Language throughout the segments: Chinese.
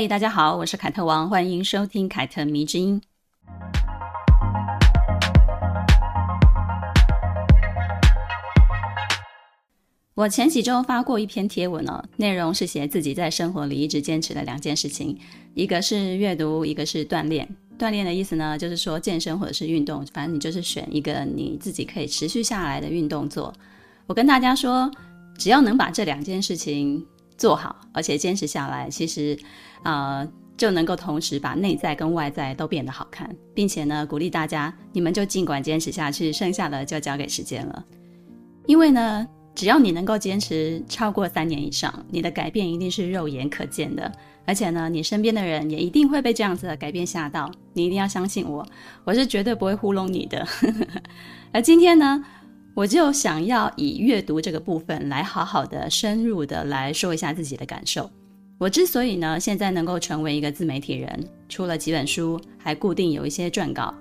嘿，大家好，我是凯特王，欢迎收听凯特迷之音。我前几周发过一篇贴文哦，内容是写自己在生活里一直坚持的两件事情，一个是阅读，一个是锻炼。锻炼的意思呢，就是说健身或者是运动，反正你就是选一个你自己可以持续下来的运动做。我跟大家说，只要能把这两件事情做好，而且坚持下来，其实，呃，就能够同时把内在跟外在都变得好看，并且呢，鼓励大家，你们就尽管坚持下去，剩下的就交给时间了，因为呢。只要你能够坚持超过三年以上，你的改变一定是肉眼可见的，而且呢，你身边的人也一定会被这样子的改变吓到。你一定要相信我，我是绝对不会糊弄你的。而今天呢，我就想要以阅读这个部分来好好的、深入的来说一下自己的感受。我之所以呢，现在能够成为一个自媒体人，出了几本书，还固定有一些撰稿，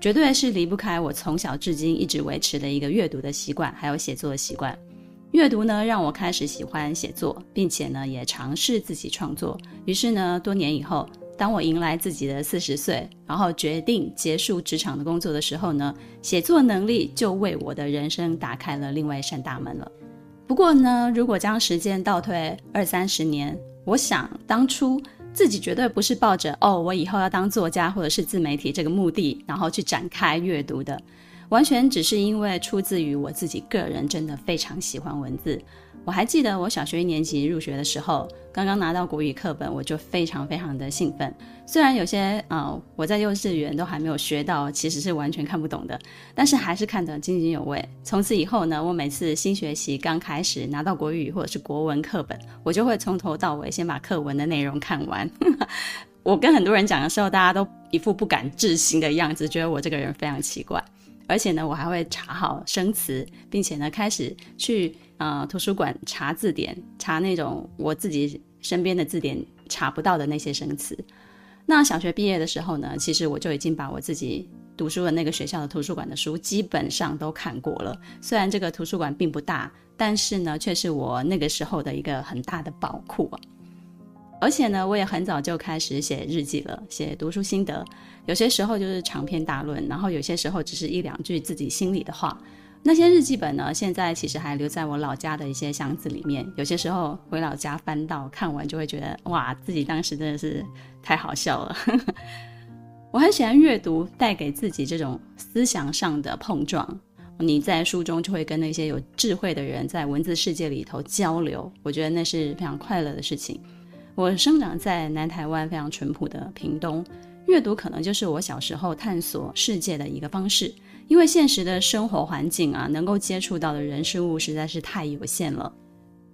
绝对是离不开我从小至今一直维持的一个阅读的习惯，还有写作的习惯。阅读呢，让我开始喜欢写作，并且呢，也尝试自己创作。于是呢，多年以后，当我迎来自己的四十岁，然后决定结束职场的工作的时候呢，写作能力就为我的人生打开了另外一扇大门了。不过呢，如果将时间倒退二三十年，我想当初自己绝对不是抱着“哦，我以后要当作家或者是自媒体”这个目的，然后去展开阅读的。完全只是因为出自于我自己个人，真的非常喜欢文字。我还记得我小学一年级入学的时候，刚刚拿到国语课本，我就非常非常的兴奋。虽然有些呃我在幼稚园都还没有学到，其实是完全看不懂的，但是还是看得津津有味。从此以后呢，我每次新学期刚开始拿到国语或者是国文课本，我就会从头到尾先把课文的内容看完。我跟很多人讲的时候，大家都一副不敢置信的样子，觉得我这个人非常奇怪。而且呢，我还会查好生词，并且呢，开始去呃图书馆查字典，查那种我自己身边的字典查不到的那些生词。那小学毕业的时候呢，其实我就已经把我自己读书的那个学校的图书馆的书基本上都看过了。虽然这个图书馆并不大，但是呢，却是我那个时候的一个很大的宝库啊。而且呢，我也很早就开始写日记了，写读书心得。有些时候就是长篇大论，然后有些时候只是一两句自己心里的话。那些日记本呢，现在其实还留在我老家的一些箱子里面。有些时候回老家翻到看完，就会觉得哇，自己当时真的是太好笑了。我很喜欢阅读，带给自己这种思想上的碰撞。你在书中就会跟那些有智慧的人在文字世界里头交流，我觉得那是非常快乐的事情。我生长在南台湾非常淳朴的屏东，阅读可能就是我小时候探索世界的一个方式。因为现实的生活环境啊，能够接触到的人事物实在是太有限了。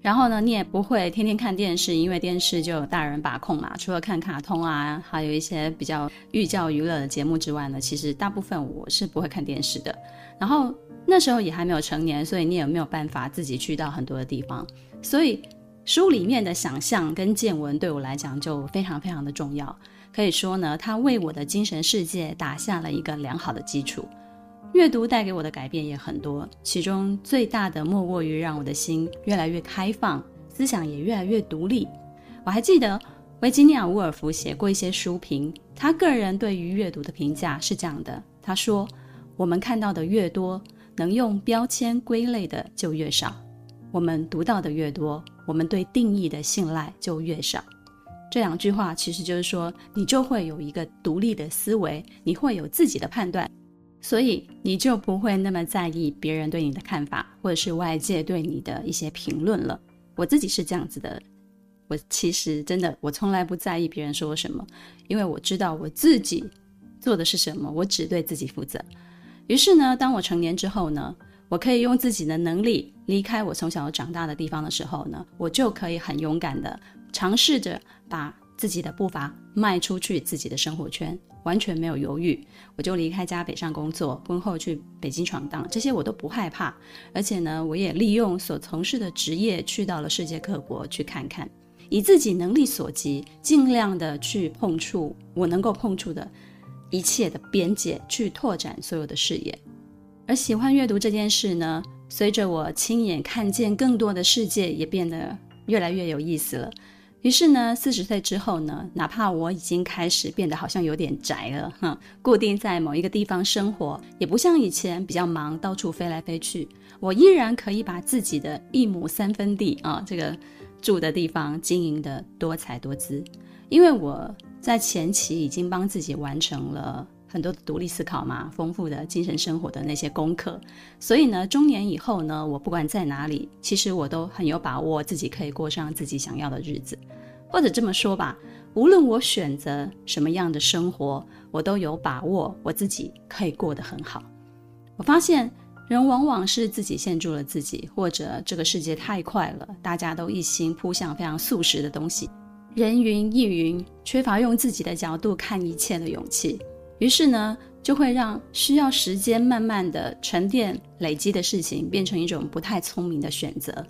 然后呢，你也不会天天看电视，因为电视就有大人把控嘛。除了看卡通啊，还有一些比较寓教于乐的节目之外呢，其实大部分我是不会看电视的。然后那时候也还没有成年，所以你也没有办法自己去到很多的地方，所以。书里面的想象跟见闻对我来讲就非常非常的重要，可以说呢，它为我的精神世界打下了一个良好的基础。阅读带给我的改变也很多，其中最大的莫过于让我的心越来越开放，思想也越来越独立。我还记得维吉尼亚·伍尔夫写过一些书评，他个人对于阅读的评价是这样的：他说，我们看到的越多，能用标签归类的就越少。我们读到的越多，我们对定义的信赖就越少。这两句话其实就是说，你就会有一个独立的思维，你会有自己的判断，所以你就不会那么在意别人对你的看法，或者是外界对你的一些评论了。我自己是这样子的，我其实真的，我从来不在意别人说什么，因为我知道我自己做的是什么，我只对自己负责。于是呢，当我成年之后呢，我可以用自己的能力离开我从小长大的地方的时候呢，我就可以很勇敢的尝试着把自己的步伐迈出去自己的生活圈，完全没有犹豫，我就离开家北上工作，婚后去北京闯荡，这些我都不害怕。而且呢，我也利用所从事的职业去到了世界各国去看看，以自己能力所及，尽量的去碰触我能够碰触的一切的边界，去拓展所有的视野。而喜欢阅读这件事呢，随着我亲眼看见更多的世界，也变得越来越有意思了。于是呢，四十岁之后呢，哪怕我已经开始变得好像有点宅了，哈，固定在某一个地方生活，也不像以前比较忙，到处飞来飞去。我依然可以把自己的一亩三分地啊，这个住的地方经营得多彩多姿，因为我在前期已经帮自己完成了很多的独立思考嘛，丰富的精神生活的那些功课，所以呢，中年以后呢，我不管在哪里，其实我都很有把握自己可以过上自己想要的日子，或者这么说吧，无论我选择什么样的生活，我都有把握我自己可以过得很好。我发现人往往是自己限住了自己，或者这个世界太快了，大家都一心扑向非常速食的东西，人云亦云，缺乏用自己的角度看一切的勇气。于是呢，就会让需要时间慢慢的沉淀累积的事情，变成一种不太聪明的选择。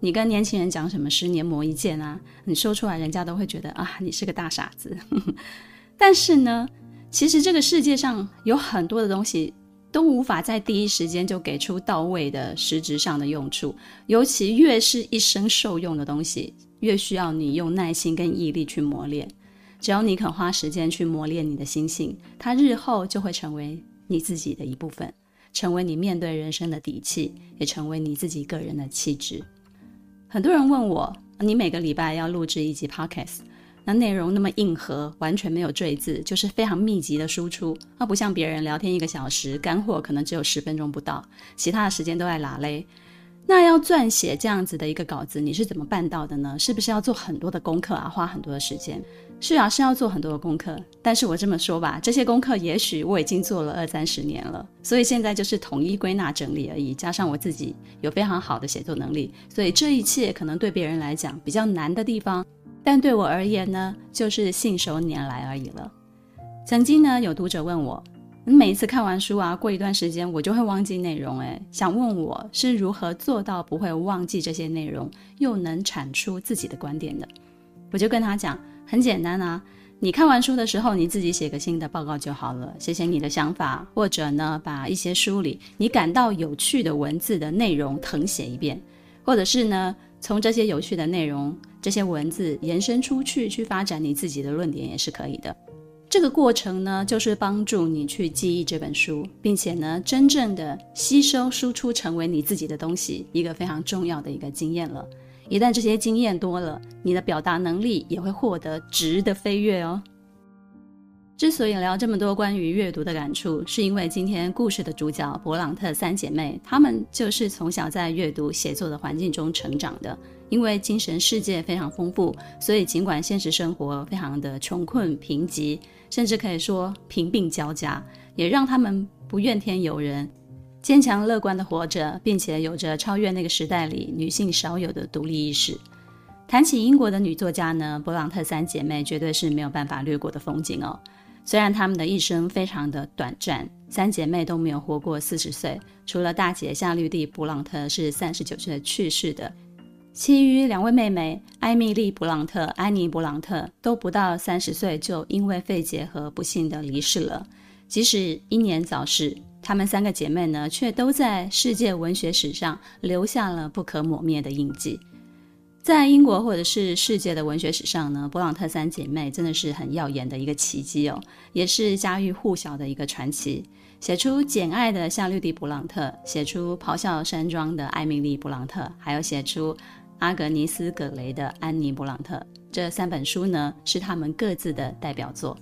你跟年轻人讲什么十年磨一剑啊，你说出来，人家都会觉得啊，你是个大傻子。但是呢，其实这个世界上有很多的东西都无法在第一时间就给出到位的实质上的用处，尤其越是一生受用的东西，越需要你用耐心跟毅力去磨练。只要你肯花时间去磨练你的心性，它日后就会成为你自己的一部分，成为你面对人生的底气，也成为你自己个人的气质。很多人问我，你每个礼拜要录制一集 Podcast，那内容那么硬核，完全没有赘字，就是非常密集的输出，而不像别人聊天一个小时，干货可能只有十分钟不到，其他的时间都在拉嘞。那要撰写这样子的一个稿子，你是怎么办到的呢？是不是要做很多的功课啊，花很多的时间？是啊，是要做很多的功课。但是我这么说吧，这些功课也许我已经做了二三十年了，所以现在就是统一归纳整理而已。加上我自己有非常好的写作能力，所以这一切可能对别人来讲比较难的地方，但对我而言呢，就是信手拈来而已了。曾经呢，有读者问我。你每一次看完书啊，过一段时间我就会忘记内容。诶，想问我是如何做到不会忘记这些内容，又能产出自己的观点的？我就跟他讲，很简单啊，你看完书的时候，你自己写个新的报告就好了，写写你的想法，或者呢，把一些书里你感到有趣的文字的内容誊写一遍，或者是呢，从这些有趣的内容、这些文字延伸出去，去发展你自己的论点也是可以的。这个过程呢，就是帮助你去记忆这本书，并且呢，真正的吸收、输出，成为你自己的东西，一个非常重要的一个经验了。一旦这些经验多了，你的表达能力也会获得质的飞跃哦。之所以聊这么多关于阅读的感触，是因为今天故事的主角勃朗特三姐妹，她们就是从小在阅读写作的环境中成长的。因为精神世界非常丰富，所以尽管现实生活非常的穷困贫瘠，甚至可以说贫病交加，也让他们不怨天尤人，坚强乐观的活着，并且有着超越那个时代里女性少有的独立意识。谈起英国的女作家呢，勃朗特三姐妹绝对是没有办法略过的风景哦。虽然她们的一生非常的短暂，三姐妹都没有活过四十岁，除了大姐夏绿蒂·勃朗特是三十九岁去世的。其余两位妹妹艾米丽·勃朗特、安妮·勃朗特都不到三十岁就因为肺结核不幸的离世了。即使英年早逝，她们三个姐妹呢，却都在世界文学史上留下了不可磨灭的印记。在英国或者是世界的文学史上呢，勃朗特三姐妹真的是很耀眼的一个奇迹哦，也是家喻户晓的一个传奇。写出《简爱》的夏绿蒂·勃朗特，写出《咆哮山庄》的艾米丽·勃朗特，还有写出阿格尼斯·葛雷的安妮·勃朗特，这三本书呢，是他们各自的代表作。《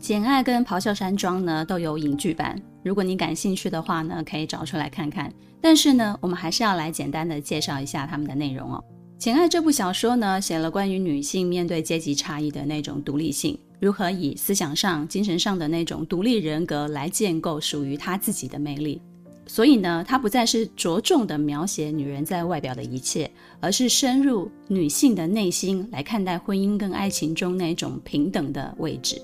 简爱》跟《咆哮山庄》呢都有影剧版，如果你感兴趣的话呢，可以找出来看看。但是呢，我们还是要来简单的介绍一下他们的内容哦。《简爱》这部小说呢，写了关于女性面对阶级差异的那种独立性，如何以思想上、精神上的那种独立人格来建构属于她自己的魅力。所以呢，它不再是着重的描写女人在外表的一切，而是深入女性的内心来看待婚姻跟爱情中那种平等的位置。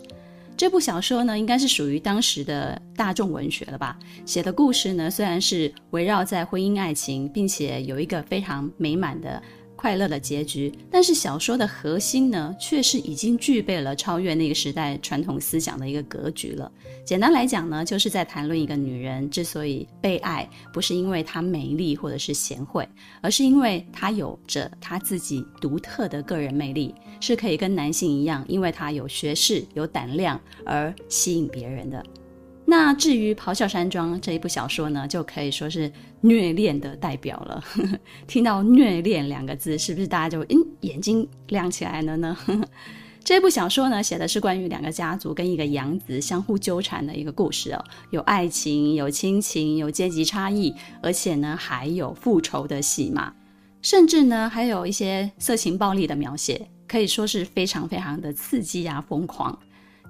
这部小说呢，应该是属于当时的大众文学了吧？写的故事呢，虽然是围绕在婚姻爱情，并且有一个非常美满的。快乐的结局，但是小说的核心呢，却是已经具备了超越那个时代传统思想的一个格局了。简单来讲呢，就是在谈论一个女人之所以被爱，不是因为她美丽或者是贤惠，而是因为她有着她自己独特的个人魅力，是可以跟男性一样，因为他有学识、有胆量而吸引别人的。那至于《咆哮山庄》这一部小说呢，就可以说是虐恋的代表了。听到“虐恋”两个字，是不是大家就嗯 眼睛亮起来了呢？这部小说呢，写的是关于两个家族跟一个养子相互纠缠的一个故事哦，有爱情，有亲情，有阶级差异，而且呢还有复仇的戏码，甚至呢还有一些色情暴力的描写，可以说是非常非常的刺激啊，疯狂。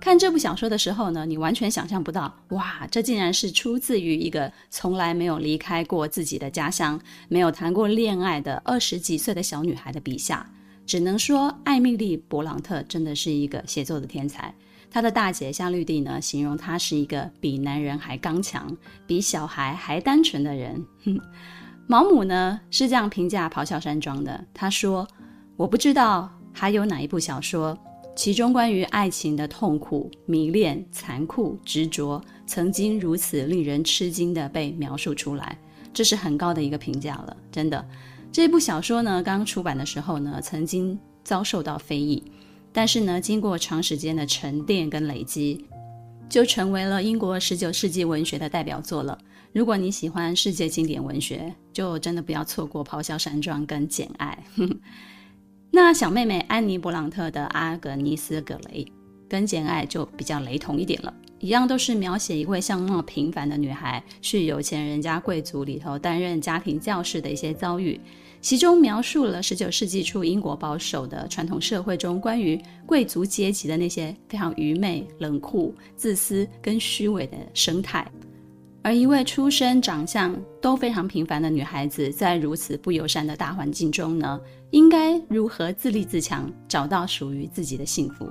看这部小说的时候呢，你完全想象不到，哇，这竟然是出自于一个从来没有离开过自己的家乡、没有谈过恋爱的二十几岁的小女孩的笔下。只能说，艾米莉·勃朗特真的是一个写作的天才。她的大姐夏绿蒂呢，形容她是一个比男人还刚强、比小孩还单纯的人。哼，毛姆呢是这样评价《咆哮山庄》的，他说：“我不知道还有哪一部小说。”其中关于爱情的痛苦、迷恋、残酷、执着，曾经如此令人吃惊地被描述出来，这是很高的一个评价了。真的，这部小说呢，刚出版的时候呢，曾经遭受到非议，但是呢，经过长时间的沉淀跟累积，就成为了英国十九世纪文学的代表作了。如果你喜欢世界经典文学，就真的不要错过《咆哮山庄》跟《简爱》。那小妹妹安妮·勃朗特的《阿格尼斯·葛雷》跟《简爱》就比较雷同一点了，一样都是描写一位相貌平凡的女孩去有钱人家贵族里头担任家庭教师的一些遭遇，其中描述了十九世纪初英国保守的传统社会中关于贵族阶级的那些非常愚昧、冷酷、自私跟虚伪的生态。而一位出身、长相都非常平凡的女孩子，在如此不友善的大环境中呢，应该如何自立自强，找到属于自己的幸福？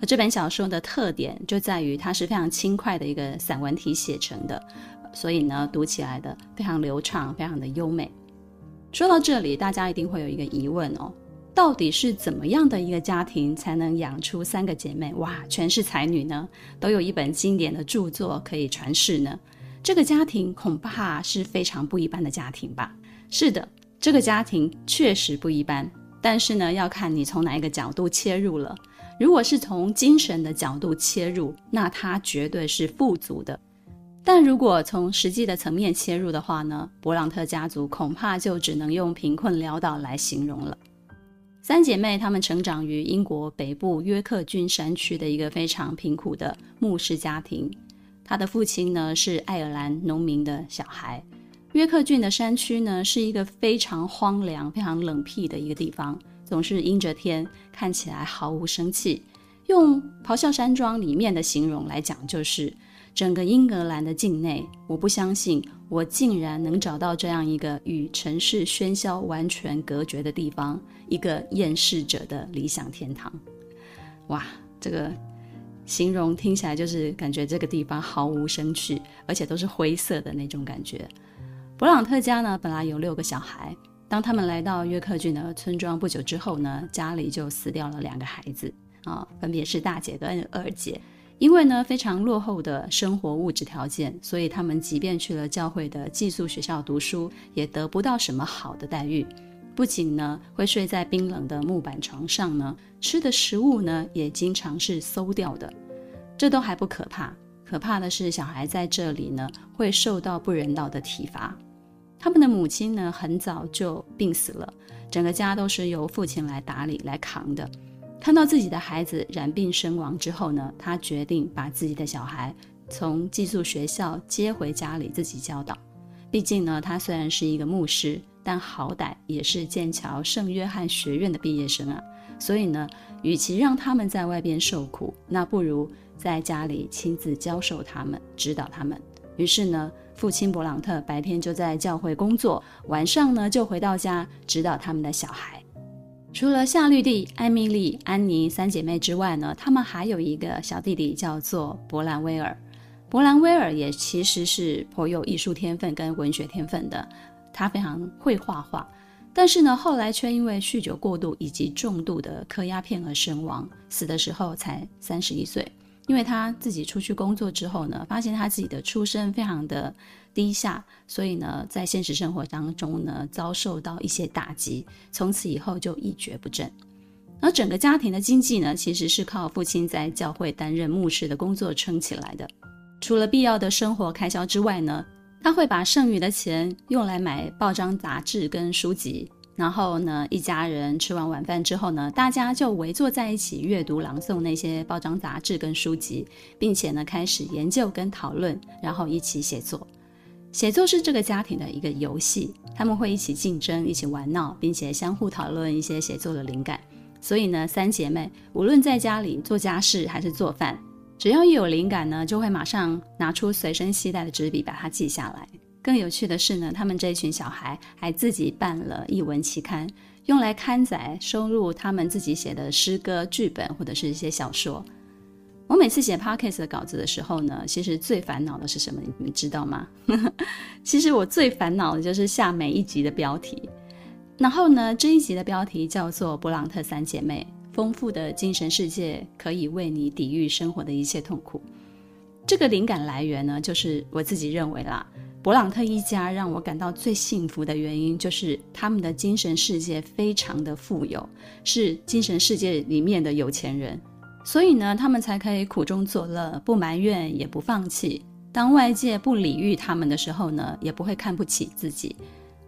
而这本小说的特点就在于它是非常轻快的一个散文体写成的，所以呢，读起来的非常流畅，非常的优美。说到这里，大家一定会有一个疑问哦，到底是怎么样的一个家庭才能养出三个姐妹？哇，全是才女呢，都有一本经典的著作可以传世呢？这个家庭恐怕是非常不一般的家庭吧？是的，这个家庭确实不一般。但是呢，要看你从哪一个角度切入了。如果是从精神的角度切入，那它绝对是富足的。但如果从实际的层面切入的话呢，勃朗特家族恐怕就只能用贫困潦倒来形容了。三姐妹她们成长于英国北部约克郡山区的一个非常贫苦的牧师家庭。他的父亲呢是爱尔兰农民的小孩。约克郡的山区呢是一个非常荒凉、非常冷僻的一个地方，总是阴着天，看起来毫无生气。用《咆哮山庄》里面的形容来讲，就是整个英格兰的境内，我不相信我竟然能找到这样一个与城市喧嚣完全隔绝的地方，一个厌世者的理想天堂。哇，这个。形容听起来就是感觉这个地方毫无生趣，而且都是灰色的那种感觉。勃朗特家呢，本来有六个小孩，当他们来到约克郡的村庄不久之后呢，家里就死掉了两个孩子啊，分别是大姐跟二姐。因为呢非常落后的生活物质条件，所以他们即便去了教会的寄宿学校读书，也得不到什么好的待遇。不仅呢会睡在冰冷的木板床上呢，吃的食物呢也经常是馊掉的。这都还不可怕，可怕的是小孩在这里呢会受到不人道的体罚。他们的母亲呢很早就病死了，整个家都是由父亲来打理来扛的。看到自己的孩子染病身亡之后呢，他决定把自己的小孩从寄宿学校接回家里自己教导。毕竟呢，他虽然是一个牧师。但好歹也是剑桥圣约翰学院的毕业生啊，所以呢，与其让他们在外边受苦，那不如在家里亲自教授他们、指导他们。于是呢，父亲勃朗特白天就在教会工作，晚上呢就回到家指导他们的小孩。除了夏绿蒂、艾米莉、安妮三姐妹之外呢，他们还有一个小弟弟叫做勃兰威尔。勃兰威尔也其实是颇有艺术天分跟文学天分的，他非常会画画。但是呢，后来却因为酗酒过度以及重度的嗑鸦片而身亡，死的时候才三十一岁。因为他自己出去工作之后呢，发现他自己的出身非常的低下，所以呢，在现实生活当中呢，遭受到一些打击，从此以后就一蹶不振。而整个家庭的经济呢，其实是靠父亲在教会担任牧师的工作撑起来的。除了必要的生活开销之外呢，他会把剩余的钱用来买报章杂志跟书籍，然后呢，一家人吃完晚饭之后呢，大家就围坐在一起阅读朗诵那些报章杂志跟书籍，并且呢，开始研究跟讨论，然后一起写作。写作是这个家庭的一个游戏，他们会一起竞争，一起玩闹，并且相互讨论一些写作的灵感。所以呢，三姐妹无论在家里做家事还是做饭。只要一有灵感呢，就会马上拿出随身携带的纸笔把它记下来。更有趣的是呢，他们这一群小孩还自己办了译文期刊，用来刊载收录他们自己写的诗歌、剧本或者是一些小说。我每次写 podcast 的稿子的时候呢，其实最烦恼的是什么？你们知道吗？其实我最烦恼的就是下每一集的标题。然后呢，这一集的标题叫做《伯朗特三姐妹》。丰富的精神世界可以为你抵御生活的一切痛苦。这个灵感来源呢，就是我自己认为啦，勃朗特一家让我感到最幸福的原因，就是他们的精神世界非常的富有，是精神世界里面的有钱人，所以呢，他们才可以苦中作乐，不埋怨，也不放弃。当外界不礼遇他们的时候呢，也不会看不起自己。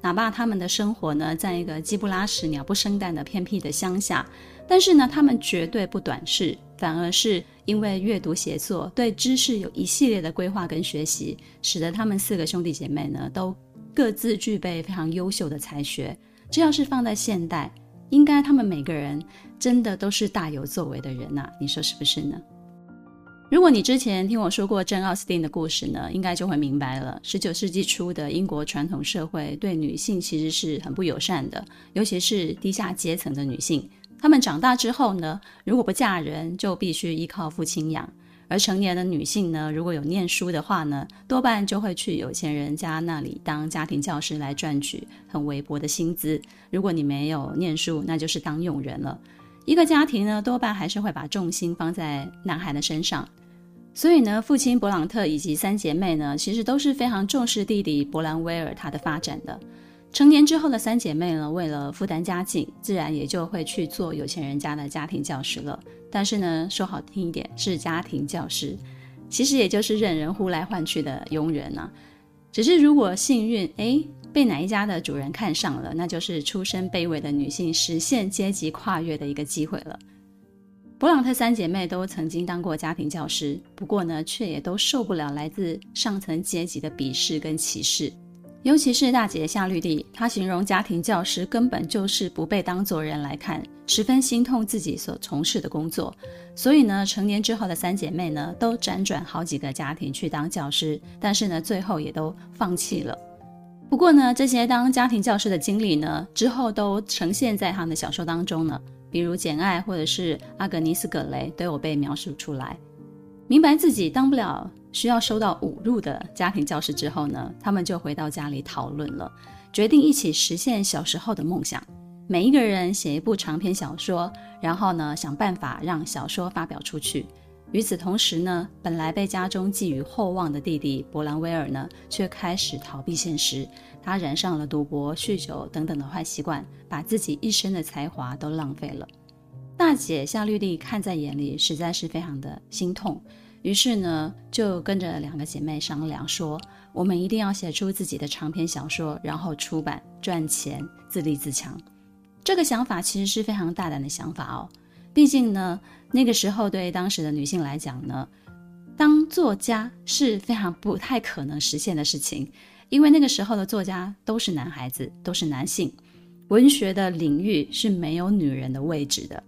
哪怕他们的生活呢，在一个鸡不拉屎、鸟不生蛋的偏僻的乡下，但是呢，他们绝对不短视，反而是因为阅读写作，对知识有一系列的规划跟学习，使得他们四个兄弟姐妹呢，都各自具备非常优秀的才学。这要是放在现代，应该他们每个人真的都是大有作为的人呐、你说是不是呢？如果你之前听我说过珍·奥斯汀的故事呢，应该就会明白了。十九世纪初的英国传统社会对女性其实是很不友善的，尤其是低下阶层的女性。她们长大之后呢，如果不嫁人，就必须依靠父亲养。而成年的女性呢，如果有念书的话呢，多半就会去有钱人家那里当家庭教师来赚取很微薄的薪资。如果你没有念书，那就是当佣人了。一个家庭呢，多半还是会把重心放在男孩的身上。所以呢，父亲勃朗特以及三姐妹呢，其实都是非常重视弟弟勃兰威尔他的发展的。成年之后的三姐妹呢，为了负担家境，自然也就会去做有钱人家的家庭教师了。但是呢，说好听一点是家庭教师，其实也就是任人呼来唤去的佣人啊。只是如果幸运，诶，被哪一家的主人看上了，那就是出身卑微的女性实现阶级跨越的一个机会了。伯朗特三姐妹都曾经当过家庭教师，不过呢，却也都受不了来自上层阶级的鄙视跟歧视。尤其是大姐夏绿蒂，她形容家庭教师根本就是不被当作人来看，十分心痛自己所从事的工作。所以呢，成年之后的三姐妹呢，都辗转好几个家庭去当教师，但是呢，最后也都放弃了。不过呢，这些当家庭教师的经历呢，之后都呈现在他们的小说当中呢。比如《简爱》或者是阿格尼斯·葛雷都有被描述出来。明白自己当不了需要受到侮辱的家庭教师之后呢，他们就回到家里讨论了，决定一起实现小时候的梦想。每一个人写一部长篇小说，然后呢，想办法让小说发表出去。与此同时呢，本来被家中寄予厚望的弟弟伯兰威尔呢，却开始逃避现实。他染上了赌博、酗酒等等的坏习惯，把自己一生的才华都浪费了。大姐夏绿蒂看在眼里，实在是非常的心痛。于是呢，就跟着两个姐妹商量说：“我们一定要写出自己的长篇小说，然后出版赚钱，自立自强。”这个想法其实是非常大胆的想法哦。毕竟呢，那个时候对当时的女性来讲呢，当作家是非常不太可能实现的事情，因为那个时候的作家都是男孩子，都是男性，文学的领域是没有女人的位置的。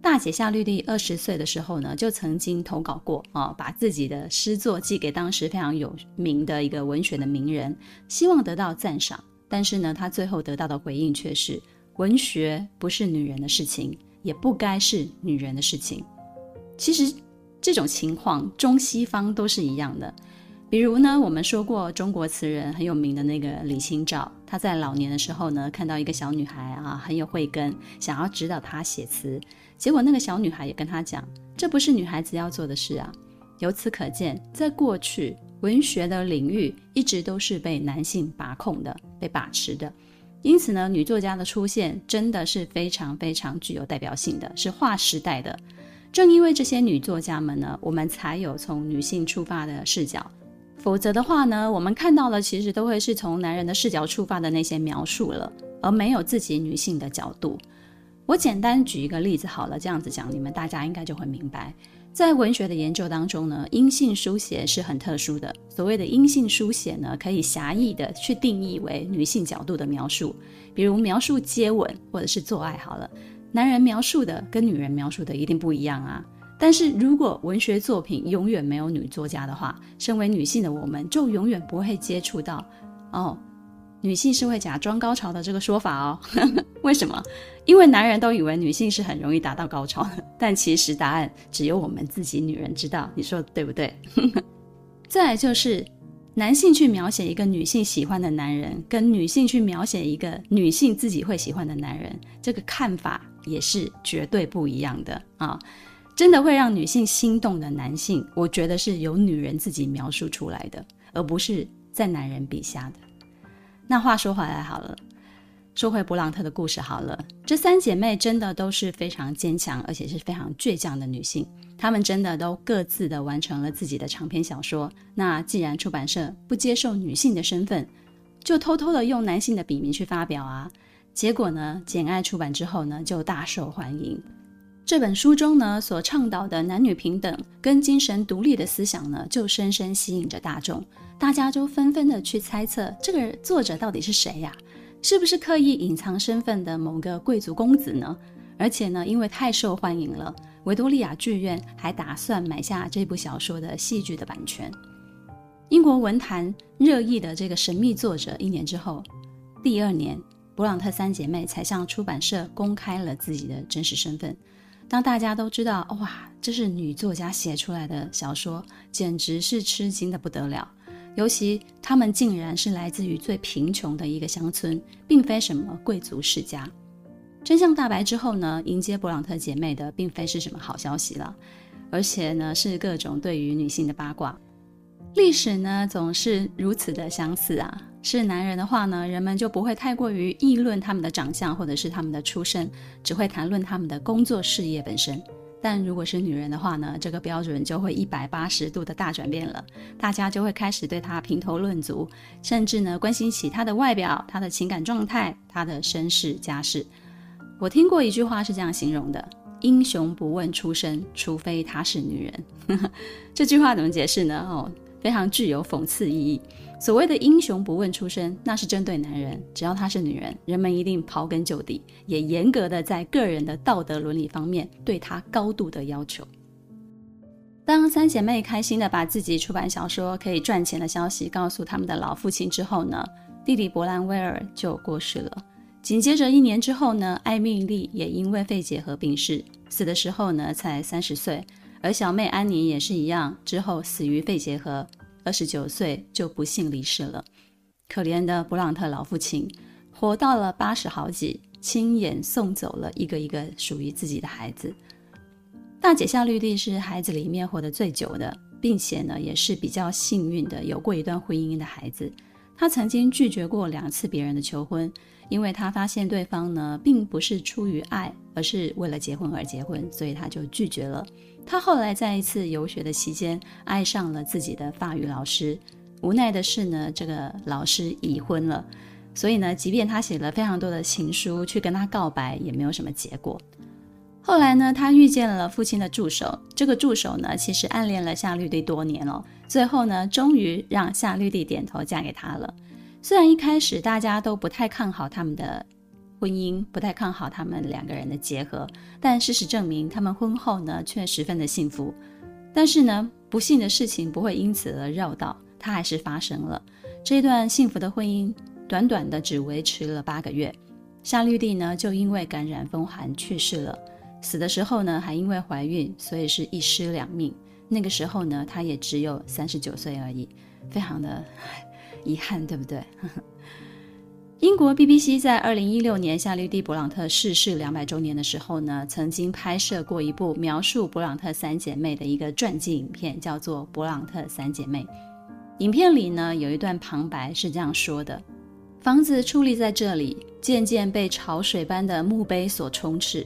大姐夏绿蒂二十岁的时候呢，就曾经投稿过啊、把自己的诗作寄给当时非常有名的一个文学的名人，希望得到赞赏。但是呢，她最后得到的回应却是：文学不是女人的事情，也不该是女人的事情。其实这种情况，中西方都是一样的。比如呢，我们说过中国词人很有名的那个李清照，他在老年的时候呢，看到一个小女孩啊，很有慧根，想要指导她写词。结果那个小女孩也跟他讲，这不是女孩子要做的事啊。由此可见，在过去文学的领域一直都是被男性把控的、被把持的。因此呢，女作家的出现真的是非常非常具有代表性的，是划时代的。正因为这些女作家们呢，我们才有从女性出发的视角。否则的话呢，我们看到的其实都会是从男人的视角出发的那些描述了，而没有自己女性的角度。我简单举一个例子好了，这样子讲，你们大家应该就会明白。在文学的研究当中呢，阴性书写是很特殊的。所谓的阴性书写呢，可以狭义的去定义为女性角度的描述，比如描述接吻或者是做爱好了，男人描述的跟女人描述的一定不一样啊。但是如果文学作品永远没有女作家的话，身为女性的我们就永远不会接触到哦，女性是会假装高潮的这个说法哦。为什么？因为男人都以为女性是很容易达到高潮的，但其实答案只有我们自己女人知道。你说对不对？再来就是男性去描写一个女性喜欢的男人，跟女性去描写一个女性自己会喜欢的男人，这个看法也是绝对不一样的啊。真的会让女性心动的男性，我觉得是由女人自己描述出来的，而不是在男人笔下的。那话说回来好了，说回勃朗特的故事好了。这三姐妹真的都是非常坚强，而且是非常倔强的女性。她们真的都各自的完成了自己的长篇小说。那既然出版社不接受女性的身份，就偷偷的用男性的笔名去发表啊。结果呢，《简爱》出版之后呢，就大受欢迎。这本书中呢，所倡导的男女平等跟精神独立的思想呢，就深深吸引着大众。大家就纷纷的去猜测，这个作者到底是谁呀？是不是刻意隐藏身份的某个贵族公子呢？而且呢，因为太受欢迎了，维多利亚剧院还打算买下这部小说的戏剧的版权。英国文坛热议的这个神秘作者，一年之后，第二年，勃朗特三姐妹才向出版社公开了自己的真实身份。当大家都知道，哇，这是女作家写出来的小说，简直是吃惊的不得了。尤其他们竟然是来自于最贫穷的一个乡村，并非什么贵族世家。真相大白之后呢，迎接勃朗特姐妹的并非是什么好消息了，而且呢，是各种对于女性的八卦。历史呢，总是如此的相似啊。是男人的话呢，人们就不会太过于议论他们的长相或者是他们的出身，只会谈论他们的工作事业本身。但如果是女人的话呢，这个标准就会一百八十度的大转变了，大家就会开始对她评头论足，甚至呢关心起她的外表、她的情感状态、她的身世家世。我听过一句话是这样形容的：英雄不问出身，除非她是女人。这句话怎么解释呢？哦，非常具有讽刺意义。所谓的英雄不问出身，那是针对男人。只要她是女人，人们一定刨根究底，也严格的在个人的道德伦理方面对她高度的要求。当三姐妹开心的把自己出版小说可以赚钱的消息告诉他们的老父亲之后呢，弟弟伯兰威尔就过世了。紧接着一年之后呢，艾蜜莉也因为肺结核病逝，死的时候呢才三十岁，而小妹安妮也是一样，之后死于肺结核。二十九岁就不幸离世了，可怜的勃朗特老父亲，活到了八十好几，亲眼送走了一个一个属于自己的孩子。大姐夏绿蒂是孩子里面活得最久的，并且呢，也是比较幸运的，有过一段婚姻的孩子。她曾经拒绝过两次别人的求婚，因为她发现对方呢，并不是出于爱，而是为了结婚而结婚，所以她就拒绝了。他后来在一次游学的期间，爱上了自己的法语老师。无奈的是呢，这个老师已婚了，所以呢，即便他写了非常多的情书去跟他告白，也没有什么结果。后来呢，他遇见了父亲的助手，这个助手呢，其实暗恋了夏绿蒂多年了。最后呢，终于让夏绿蒂点头嫁给他了。虽然一开始大家都不太看好他们的婚姻，不太看好他们两个人的结合。但事实证明，他们婚后呢却十分的幸福。但是呢，不幸的事情不会因此而绕道，它还是发生了。这段幸福的婚姻，短短的只维持了八个月，夏绿蒂呢就因为感染风寒去世了。死的时候呢，还因为怀孕，所以是一尸两命。那个时候呢，她也只有三十九岁而已，非常的 遗憾，对不对？英国 BBC 在二零一六年夏绿蒂·勃朗特逝世两百周年的时候呢，曾经拍摄过一部描述勃朗特三姐妹的一个传记影片，叫做《勃朗特三姐妹》。影片里呢，有一段旁白是这样说的：“房子矗立在这里，渐渐被潮水般的墓碑所充斥。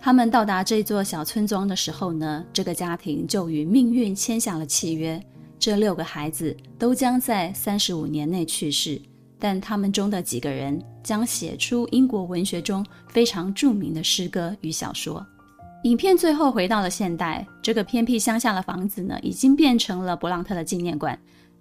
他们到达这座小村庄的时候呢，这个家庭就与命运签下了契约。这六个孩子都将在三十五年内去世。”但他们中的几个人将写出英国文学中非常著名的诗歌与小说。影片最后回到了现代，这个偏僻乡下的房子呢，已经变成了勃朗特的纪念馆。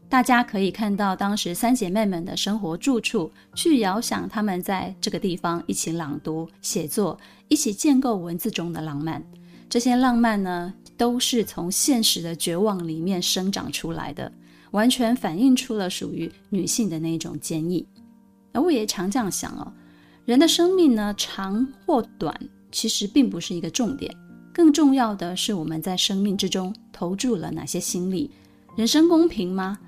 大家可以看到当时三姐妹们的生活住处，去遥想她们在这个地方一起朗读、写作，一起建构文字中的浪漫。这些浪漫呢，都是从现实的绝望里面生长出来的。完全反映出了属于女性的那一种坚毅，而我也常这样想哦，人的生命呢，长或短，其实并不是一个重点，更重要的是我们在生命之中投注了哪些心力。人生公平吗？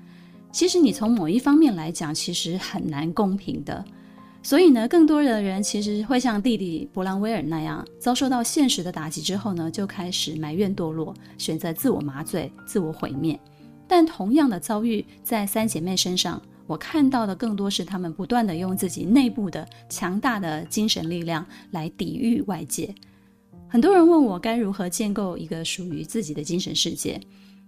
其实你从某一方面来讲，其实很难公平的。所以呢，更多的人其实会像弟弟勃兰威尔那样，遭受到现实的打击之后呢，就开始埋怨堕落，选择自我麻醉、自我毁灭。但同样的遭遇在三姐妹身上，我看到的更多是她们不断地用自己内部的强大的精神力量来抵御外界。很多人问我该如何建构一个属于自己的精神世界，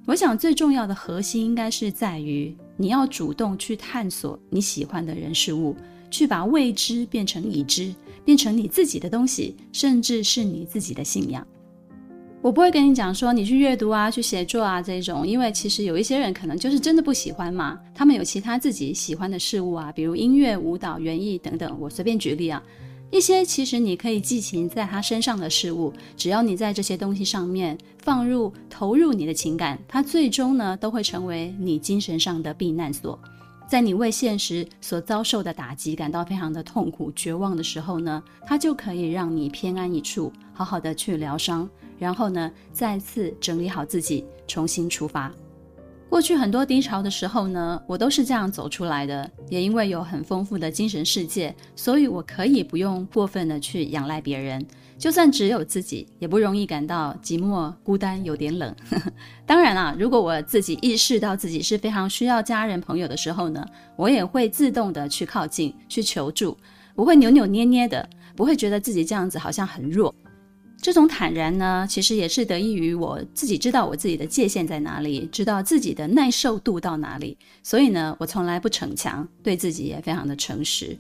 我想最重要的核心应该是在于你要主动去探索你喜欢的人事物，去把未知变成已知，变成你自己的东西，甚至是你自己的信仰。我不会跟你讲说你去阅读啊，去写作啊这种，因为其实有一些人可能就是真的不喜欢嘛，他们有其他自己喜欢的事物啊，比如音乐、舞蹈、园艺等等。我随便举例啊，一些其实你可以寄情在他身上的事物，只要你在这些东西上面放入、投入你的情感，它最终呢都会成为你精神上的避难所。在你为现实所遭受的打击感到非常的痛苦、绝望的时候呢，它就可以让你偏安一处，好好的去疗伤。然后呢，再次整理好自己，重新出发。过去很多低潮的时候呢，我都是这样走出来的。也因为有很丰富的精神世界，所以我可以不用过分的去仰赖别人。就算只有自己，也不容易感到寂寞、孤单、有点冷。当然啦，如果我自己意识到自己是非常需要家人朋友的时候呢，我也会自动的去靠近、去求助，不会扭扭捏捏的，不会觉得自己这样子好像很弱。这种坦然呢，其实也是得益于我自己知道我自己的界限在哪里，知道自己的耐受度到哪里。所以呢，我从来不逞强，对自己也非常的诚实。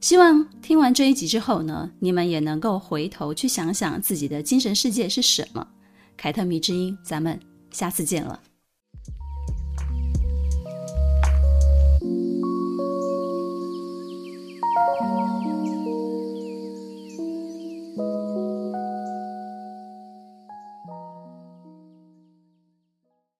希望听完这一集之后呢，你们也能够回头去想想自己的精神世界是什么。凯特迷之音，咱们下次见了。